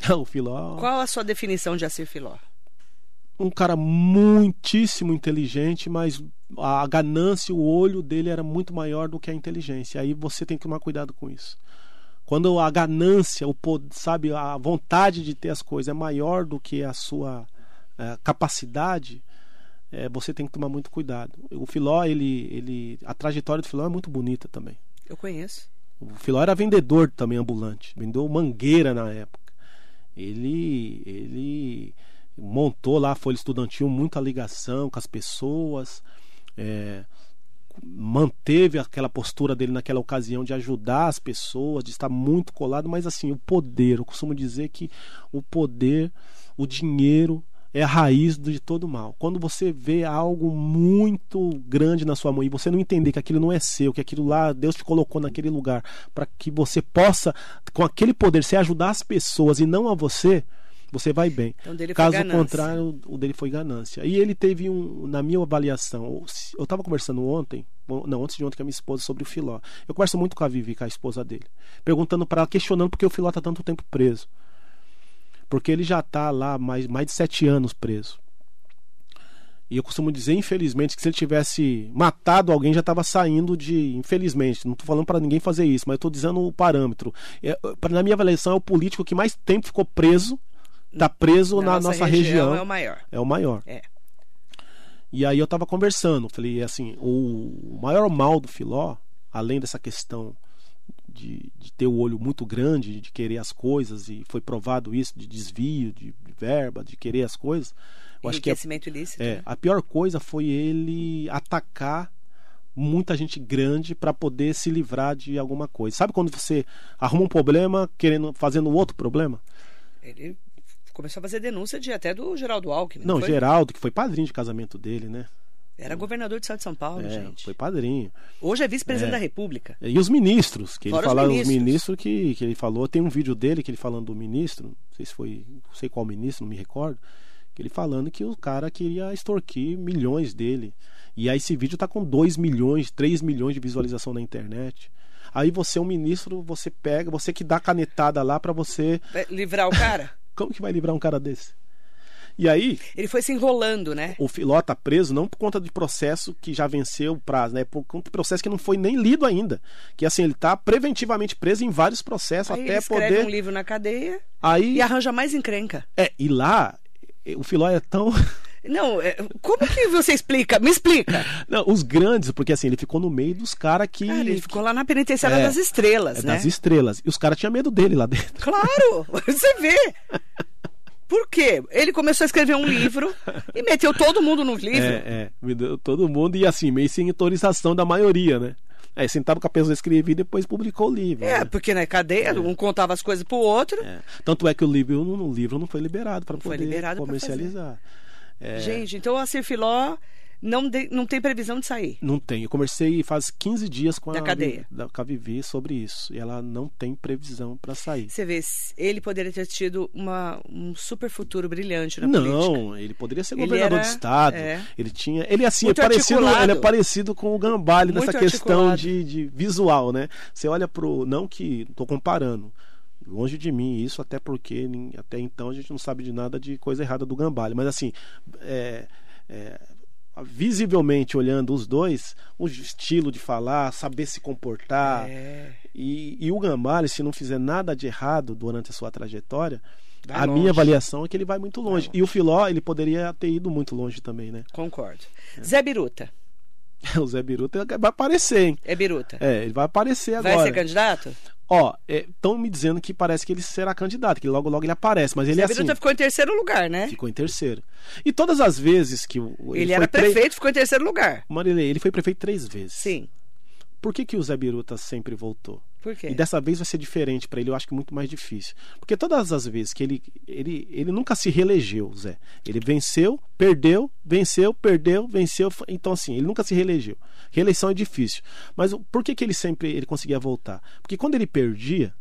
[LAUGHS] o Filó. Qual a sua definição de Acir Filó? Um cara muitíssimo inteligente, mas a ganância, o olho dele era muito maior do que a inteligência. Aí você tem que tomar cuidado com isso. Quando a ganância, o sabe, a vontade de ter as coisas é maior do que a sua é, capacidade, é, você tem que tomar muito cuidado. O Filó, ele, ele, a trajetória do Filó é muito bonita também. Eu conheço. O Filó era vendedor também ambulante, vendeu mangueira na época. Ele, ele montou lá a Folha Estudantil muita ligação com as pessoas, é, manteve aquela postura dele naquela ocasião de ajudar as pessoas, de estar muito colado, mas assim, o poder, eu costumo dizer que o poder, o dinheiro é a raiz de todo mal. Quando você vê algo muito grande na sua mão e você não entender que aquilo não é seu, que aquilo lá Deus te colocou naquele lugar para que você possa, com aquele poder, se ajudar as pessoas e não a você, você vai bem. Então, Caso contrário, o dele foi ganância. E ele teve um, na minha avaliação, eu estava conversando ontem, não, antes de ontem com a minha esposa sobre o Filó. Eu converso muito com a Vivi, com a esposa dele, perguntando para ela, questionando por que o Filó está tanto tempo preso. Porque ele já está lá mais, mais de sete anos preso. E eu costumo dizer, infelizmente, que se ele tivesse matado alguém, já estava saindo de. Infelizmente, não estou falando para ninguém fazer isso, mas estou dizendo o parâmetro. É, na minha avaliação, é o político que mais tempo ficou preso está preso na, nossa, nossa região, região. É o maior. É o maior. É. E aí eu estava conversando, falei assim, o maior mal do Filó, além dessa questão de, de, ter o olho muito grande, de querer as coisas, e foi provado isso, de desvio, de, de verba, de querer as coisas. Eu acho que a, ilícito. é, né? a pior coisa foi ele atacar muita gente grande para poder se livrar de alguma coisa. Sabe quando você arruma um problema querendo fazendo outro problema? Ele começou a fazer denúncia de até do Geraldo Alckmin. Não, foi? Geraldo, que foi padrinho de casamento dele, né? Era governador do estado de São Paulo, É, gente. foi padrinho. Hoje é vice-presidente É. da República. E os ministros, que ele Fora os fala, os ministros. que, que ele falou, tem um vídeo dele que ele falando do ministro, não sei se foi, não sei qual ministro, não me recordo, que ele falando que o cara queria extorquir milhões dele. E aí esse vídeo tá com 2 milhões, 3 milhões de visualização na internet. Aí você é um ministro, você pega, você que dá canetada lá pra você, Vai livrar o cara? [LAUGHS] como que vai livrar um cara desse? E aí, Ele foi se enrolando, né? o Filó tá preso não por conta de processo que já venceu o prazo, né? Por conta de processo que não foi nem lido ainda. Que assim, ele tá preventivamente preso em vários processos Aí ele até escreve poder. um livro na cadeia Aí. e arranja mais encrenca. É, e lá, o Filó é tão. [LAUGHS] Não, é, como que você explica? Me explica. [LAUGHS] Não, os grandes, porque assim, ele ficou no meio dos caras que. Cara, ele ficou lá na penitenciária É, das estrelas, é né? das estrelas. E os caras tinham medo dele lá dentro. Claro, [LAUGHS] você vê. Por quê? Ele começou a escrever um livro e meteu todo mundo no livro. É, é. Todo mundo e assim, meio sem autorização da maioria, né? É, sentava com a pessoa escrever e depois publicou o livro. É, né? porque na cadeia um contava as coisas pro outro. É. Tanto é que o livro, o livro não foi liberado para poder liberado comercializar. É, Gente, então a Cirfiló não, de- não tem previsão de sair. Não tem. Eu conversei faz 15 dias com Da a, cadeia. da- com a Vivi sobre isso. E ela não tem previsão para sair. Você vê, se- ele poderia ter tido uma, um super futuro brilhante na política. Não, ele poderia ser governador era- do estado. é. Ele tinha, ele assim, é parecido, articulado. ele é parecido com o Gambale nessa Muito questão de, de visual, né? Você olha pro, não que tô comparando. Longe de mim isso, até porque até então a gente não sabe de nada de coisa errada do Gambale, mas assim, é, é, visivelmente olhando os dois, o estilo de falar, saber se comportar, É, e, e o Gambale, se não fizer nada de errado durante a sua trajetória, Vai a longe. minha avaliação é que ele vai muito longe. Vai E o Filó, ele poderia ter ido muito longe também, né? concordo. É. Zé Biruta. [LAUGHS] O Zé Biruta vai aparecer, hein? É Biruta. É, ele vai aparecer Vai agora. ser candidato? Ó, estão me dizendo que parece que ele será candidato, que logo logo ele aparece, mas ele Zé é assim, Biruta ficou em terceiro lugar, né? ficou em terceiro. E todas as vezes que o- Ele, foi era prefeito, ficou em terceiro lugar. Marilei, ele foi prefeito três vezes. Sim. Por que, que o Zé Biruta sempre voltou? Por quê? E dessa vez vai ser diferente para ele, eu acho que muito mais difícil. Porque todas as vezes que ele, ele, ele nunca se reelegeu, Zé. Ele venceu, perdeu, venceu, perdeu, venceu. Então, assim, ele nunca se reelegeu. Reeleição é difícil. Mas por que, que ele sempre ele conseguia voltar? Porque quando ele perdia,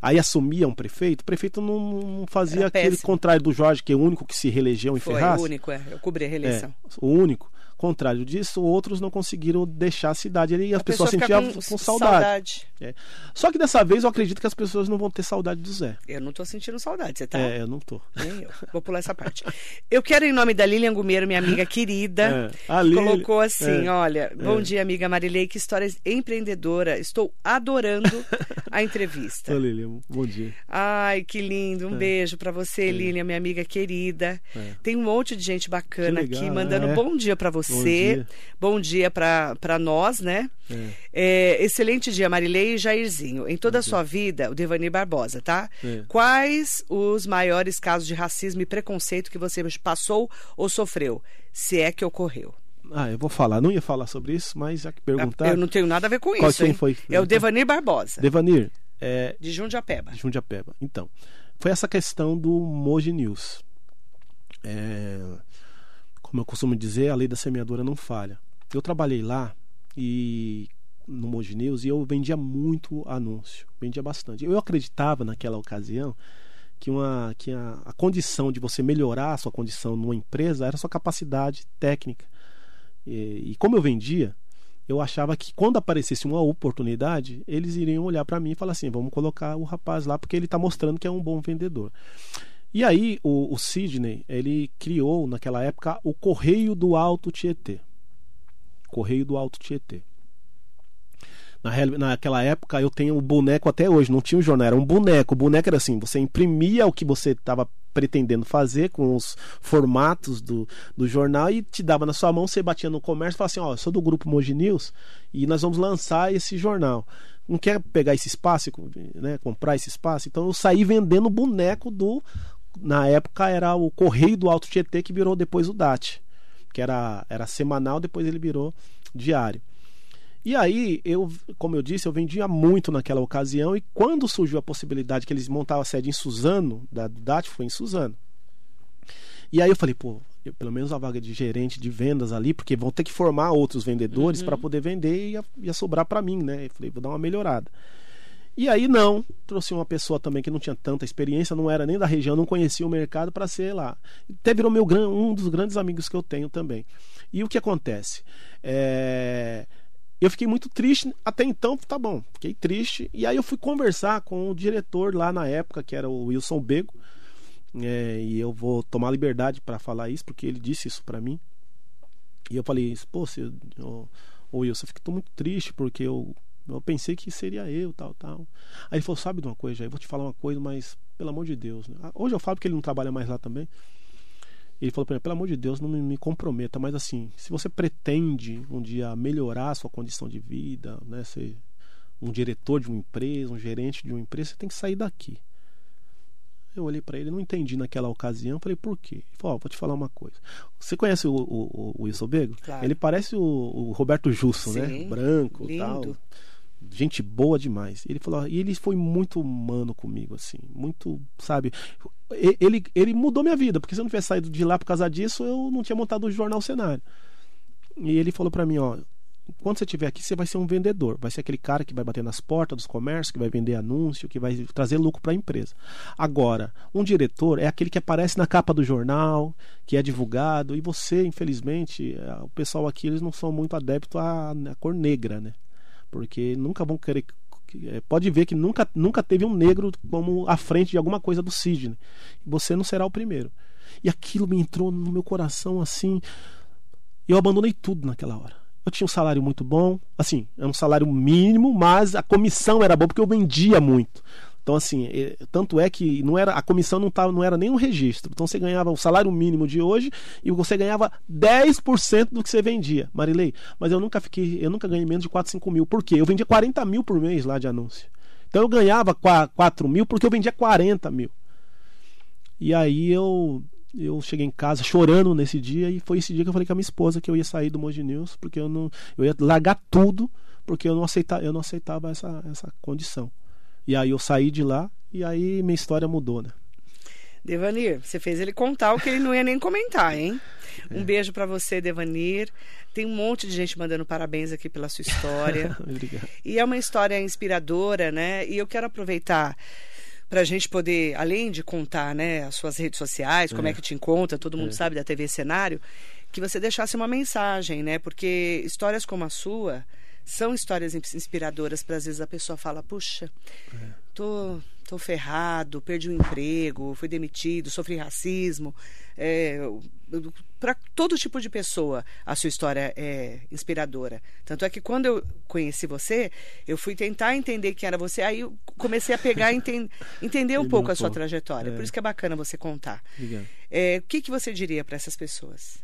aí assumia um prefeito, o prefeito não, não fazia aquele contrário do Jorge, que é o único que se reelegeu em Foi Ferraz. o único, é. Eu cobri a reeleição. É, o único. Contrário disso, outros não conseguiram deixar a cidade e as A pessoas pessoa sentiam com, saudade. É. Só que dessa vez eu acredito que as pessoas não vão ter saudade do Zé. Eu não tô sentindo saudade, você tá? É, eu não tô. Nem eu. Vou pular essa parte. Eu quero, em nome da Lilian Gumeiro, minha amiga querida, [LAUGHS] É, Lili- colocou assim: é, olha, bom dia, amiga Marilei, que história empreendedora. Estou adorando a entrevista. [LAUGHS] Ô, Lilian, bom dia. Ai, que lindo. Um beijo pra você, Lilian, minha amiga querida. É. Tem um monte de gente bacana legal, aqui mandando é. bom dia pra você. Dia. Bom dia pra pra nós, né? É. É, excelente dia, Marilei e Jairzinho. Em toda a sua vida, o Devani Barbosa, tá? É. Quais os maiores casos de racismo e preconceito que você passou ou sofreu? Se é que ocorreu. Ah, eu vou falar. Não ia falar sobre isso, mas já que perguntar. Eu não tenho nada a ver com Qual isso, quem hein? foi? É o Devanir Barbosa, Devanir, é, de Jundiapeba. de Jundiapeba. Então, foi essa questão do Moji News. É, como eu costumo dizer, a lei da semeadora não falha. Eu trabalhei lá e no Moji News e eu vendia muito anúncio, vendia bastante. Eu acreditava naquela ocasião que, uma, que a, a condição de você melhorar a sua condição numa empresa era a sua capacidade técnica. E, e como eu vendia, eu achava que quando aparecesse uma oportunidade, eles iriam olhar para mim e falar assim: vamos colocar o rapaz lá porque ele está mostrando que é um bom vendedor. E aí o, o Sidney ele criou naquela época o Correio do Alto Tietê. Correio do Alto Tietê. Na naquela época eu tenho o boneco até hoje, não tinha um jornal, era um boneco. O boneco era assim: você imprimia o que você estava pretendendo fazer com os formatos do, do jornal e te dava na sua mão, você batia no comércio e falava assim: Ó, eu sou do grupo Moji News e nós vamos lançar esse jornal. Não quer pegar esse espaço, né, comprar esse espaço? Então eu saí vendendo o boneco do. Na época era o Correio do Alto Tietê que virou depois o DAT, que era, era semanal, depois ele virou diário. E aí, eu, como eu disse, eu vendia muito naquela ocasião. E quando surgiu a possibilidade que eles montavam a sede em Suzano, da DAT foi em Suzano. E aí eu falei, pô, eu, pelo menos a vaga de gerente de vendas ali, porque vão ter que formar outros vendedores uhum. para poder vender e ia, ia sobrar para mim, né? Eu falei, vou dar uma melhorada. E aí não, trouxe uma pessoa também que não tinha tanta experiência, não era nem da região, não conhecia o mercado para ser lá. Até virou meu um dos grandes amigos que eu tenho também. E o que acontece? É... Eu fiquei muito triste, até então, tá bom, fiquei triste. E aí eu fui conversar com o diretor lá na época, que era o Wilson Bego. É, e eu vou tomar liberdade para falar isso, porque ele disse isso para mim. E eu falei, pô, oh, oh, Wilson, eu fico muito triste porque eu eu pensei que seria eu, tal, tal. Aí ele falou: Sabe de uma coisa, eu vou te falar uma coisa, mas pelo amor de Deus. Né? Hoje eu falo que ele não trabalha mais lá também. Ele falou para mim: Pelo amor de Deus, não me, me, comprometa, mas assim, se você pretende um dia melhorar a sua condição de vida, né, ser um diretor de uma empresa, um gerente de uma empresa, você tem que sair daqui. Eu olhei para ele, não entendi naquela ocasião. Falei, por quê? Ele falou, oh, vou te falar uma coisa. Você conhece o, o, o Wilson Bego? Claro. Ele parece o, o Roberto Justo, né? Sim, né? Branco lindo. tal gente boa demais. Ele falou, e ele foi muito humano comigo, assim, muito, sabe? Ele, ele mudou minha vida, porque se eu não tivesse saído de lá por causa disso, eu não tinha montado o jornal cenário. E ele falou para mim, ó, quando você estiver aqui, você vai ser um vendedor, vai ser aquele cara que vai bater nas portas dos comércios, que vai vender anúncio, que vai trazer lucro para a empresa. Agora, um diretor é aquele que aparece na capa do jornal, que é divulgado, e você, infelizmente, eh, o pessoal aqui eles não são muito adeptos à, à cor negra, né? Porque nunca vão querer é, pode ver que nunca, nunca teve um negro como à frente de alguma coisa do Sidney. Você não será o primeiro. E aquilo me entrou no meu coração assim. Eu abandonei tudo naquela hora. Eu tinha um salário muito bom, assim, era um salário mínimo, mas a comissão era boa porque eu vendia muito. Então, assim, é, tanto é que não era a comissão não, tava, não era nem um registro. Então, você ganhava o salário mínimo de hoje e você ganhava 10% do que você vendia, Marilei. Mas eu nunca fiquei, eu nunca ganhei menos de 4, 5 mil. Por quê? Eu vendia 40 mil por mês lá de anúncio. Então, eu ganhava 4 mil porque eu vendia 40 mil. E aí eu eu cheguei em casa chorando nesse dia e foi esse dia que eu falei com a minha esposa que eu ia sair do Moji News porque eu não eu ia largar tudo porque eu não aceitava eu não aceitava essa essa condição. E aí eu saí de lá e aí minha história mudou, né? Devanir, você fez ele contar o que ele não ia nem comentar, hein? [LAUGHS] Um é. beijo para você, Devanir. Tem um monte de gente mandando parabéns aqui pela sua história. [LAUGHS] Obrigado. E é uma história inspiradora, né? E eu quero aproveitar para a gente poder, além de contar né, as suas redes sociais, como é, é que te encontra, todo mundo é. sabe da TV Cenário, que você deixasse uma mensagem, né? Porque histórias como a sua são histórias inspiradoras para às vezes a pessoa fala, puxa, é. tô, tô ferrado, perdi o emprego, fui demitido, sofri racismo. É, para todo tipo de pessoa a sua história é inspiradora. Tanto é que quando eu conheci você, eu fui tentar entender quem era você, aí eu comecei a pegar e enten [LAUGHS] entender um pouco a sua trajetória. É. Por isso que é bacana você contar. É, o que, que você diria para essas pessoas?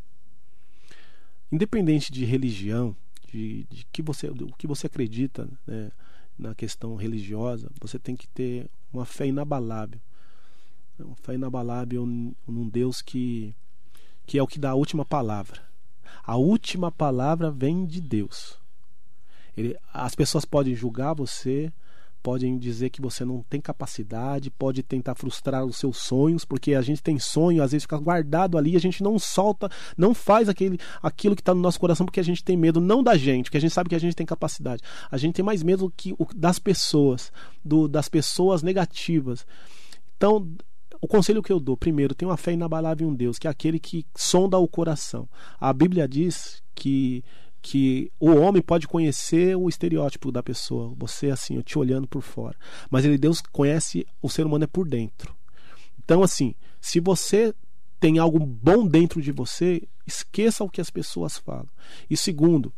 Independente de religião, de, de que você, o que você acredita né, na questão religiosa, você tem que ter uma fé inabalável. Uma fé inabalável num Deus que, que é o que dá a última palavra. A última palavra vem de Deus. Ele, as pessoas podem julgar você, podem dizer que você não tem capacidade, pode tentar frustrar os seus sonhos, porque a gente tem sonho, às vezes fica guardado ali, a gente não solta, não faz aquele, aquilo que está no nosso coração porque a gente tem medo, não da gente, porque a gente sabe que a gente tem capacidade. A gente tem mais medo que das pessoas, do, das pessoas negativas. Então, o conselho que eu dou, primeiro, tenha uma fé inabalável em um Deus, que é aquele que sonda o coração. A Bíblia diz que que o homem pode conhecer o estereótipo da pessoa, você assim, eu te olhando por fora, mas ele Deus conhece o ser humano é por dentro. Então assim, se você tem algo bom dentro de você, esqueça o que as pessoas falam. E segundo,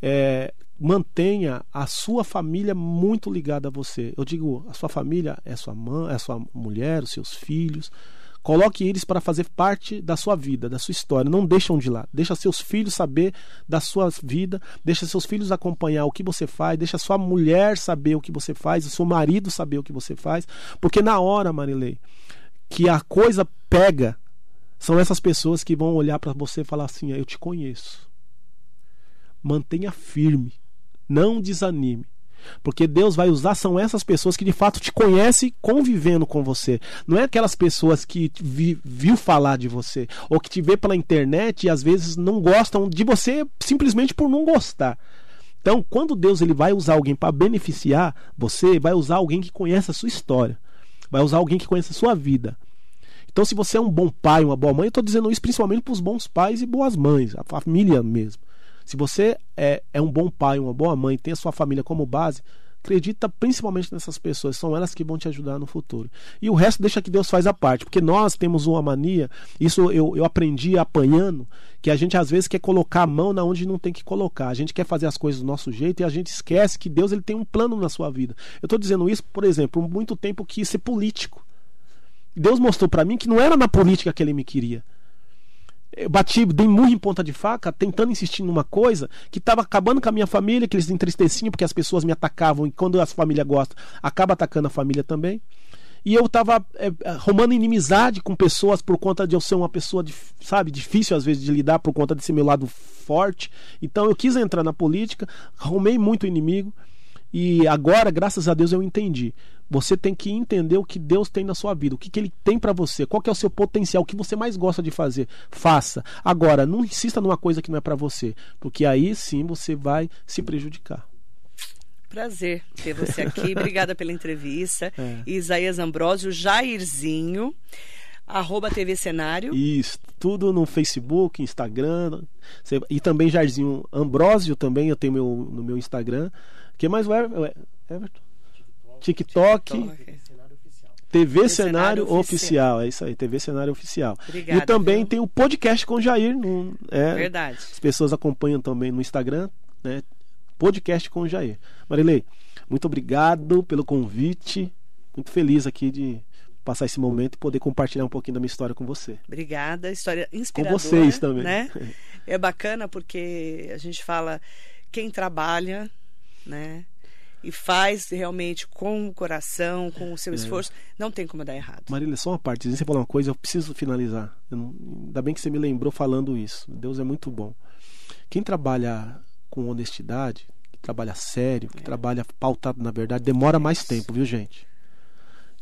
é, mantenha a sua família muito ligada a você. Eu digo, a sua família é sua mãe, é sua mulher, os seus filhos, Coloque eles para fazer parte da sua vida, da sua história. Não deixam de lá. Deixa seus filhos saber da sua vida. Deixa seus filhos acompanhar o que você faz. Deixa sua mulher saber o que você faz. O seu marido saber o que você faz. Porque na hora, Marilei, que a coisa pega, são essas pessoas que vão olhar para você e falar assim: Eu te conheço. Mantenha firme. Não desanime. Porque Deus vai usar são essas pessoas que de fato te conhecem convivendo com você. Não é aquelas pessoas que vi, viu falar de você ou que te vê pela internet e às vezes não gostam de você simplesmente por não gostar. Então, quando Deus ele vai usar alguém para beneficiar você, vai usar alguém que conhece a sua história, vai usar alguém que conhece a sua vida. Então, se você é um bom pai, uma boa mãe, eu estou dizendo isso principalmente para os bons pais e boas mães, a família mesmo. Se você é, é um bom pai, uma boa mãe, tem a sua família como base, acredita principalmente nessas pessoas, são elas que vão te ajudar no futuro. E o resto deixa que Deus faz a parte, porque nós temos uma mania, isso eu, eu aprendi apanhando, que a gente às vezes quer colocar a mão na onde não tem que colocar. A gente quer fazer as coisas do nosso jeito e a gente esquece que Deus ele tem um plano na sua vida. Eu estou dizendo isso, por exemplo, muito tempo que ser político. Deus mostrou para mim que não era na política que ele me queria eu bati, dei murro em ponta de faca, tentando insistir numa coisa que estava acabando com a minha família, que eles entristeciam porque as pessoas me atacavam e quando a família gosta, acaba atacando a família também. E eu estava é, arrumando inimizade com pessoas por conta de eu ser uma pessoa, sabe, difícil às vezes de lidar por conta desse meu lado forte. Então eu quis entrar na política, arrumei muito inimigo. E agora, graças a Deus, eu entendi. Você tem que entender o que Deus tem na sua vida, o que, que Ele tem para você, qual que é o seu potencial, o que você mais gosta de fazer. Faça. Agora, não insista numa coisa que não é para você, porque aí sim você vai se prejudicar. Prazer ter você aqui. Obrigada pela entrevista. [LAUGHS] É. Isaías Ambrosio, Jairzinho arroba TV Cenário. Isso, tudo no Facebook, Instagram. E também Jairzinho Ambrosio também, eu tenho meu, no meu Instagram que mais Everton? TikTok. TikTok. TV, Cenário, Oficial. Oficial. é isso aí, TV Cenário Oficial. Obrigada, e também viu? tem o podcast com Jair. No, é, Verdade. As pessoas acompanham também no Instagram, né? Podcast com Jair. Marilei, muito obrigado pelo convite. Muito feliz aqui de passar esse momento e poder compartilhar um pouquinho da minha história com você. Obrigada, história inspiradora. Com vocês também. Né? [LAUGHS] É bacana porque a gente fala quem trabalha né? E faz realmente com o coração, com o seu é. esforço, não tem como dar errado. Marília, só uma parte. Você falou uma coisa, eu preciso finalizar. Eu não, ainda bem que você me lembrou falando isso. Deus é muito bom. Quem trabalha com honestidade, que trabalha sério, que é. trabalha pautado na verdade, demora mais tempo, viu, gente?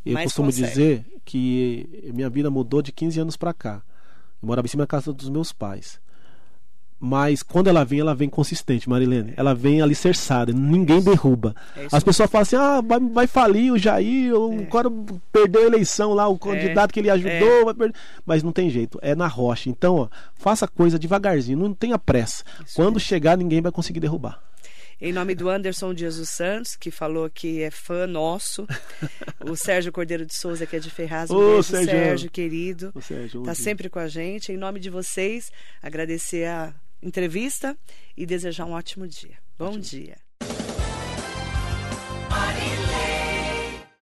Eu mais costumo consegue. dizer que minha vida mudou de 15 anos para cá. Eu morava em cima da casa dos meus pais. Mas quando ela vem, ela vem consistente, Marilene. Ela vem alicerçada, ninguém derruba. É As pessoas falam assim: ah, vai, vai falir o Jair, o é. cara perdeu a eleição lá, o candidato é. que ele ajudou, é. mas não tem jeito, é na rocha. Então, ó, faça coisa devagarzinho, não tenha pressa. Isso quando chegar, ninguém vai conseguir derrubar. Em nome do Anderson Dias dos Santos, que falou que é fã nosso. [LAUGHS] o Sérgio Cordeiro de Souza, que é de Ferraz. Um Ô, beijo, Sérgio, Sérgio querido. Está sempre com a gente. Em nome de vocês, agradecer a entrevista e desejar um ótimo dia. Bom ótimo. dia.